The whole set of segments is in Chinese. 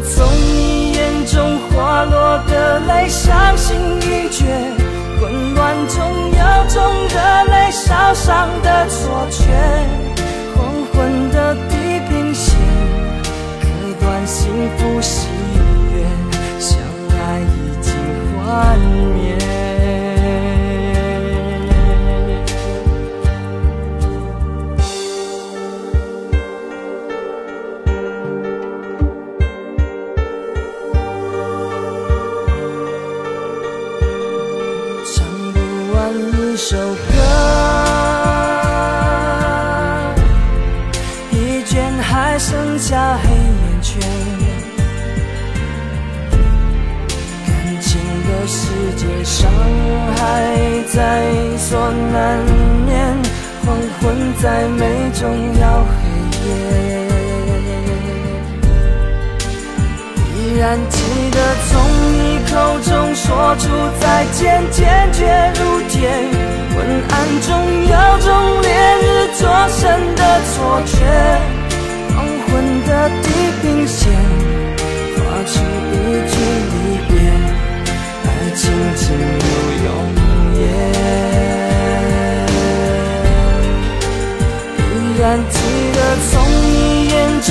从你眼中滑落的泪，伤心欲绝，混乱中有种热泪烧伤的错觉。黄昏的地平线，割断幸福首歌，疲倦还剩下黑眼圈。感情的世界伤害在所难免，黄昏再美终要黑夜。然记得从你口中说出再见，坚决如铁。昏暗中有种烈日灼身的错觉，黄昏的地平线划出一句离别。爱情进入永夜，依然记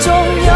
总有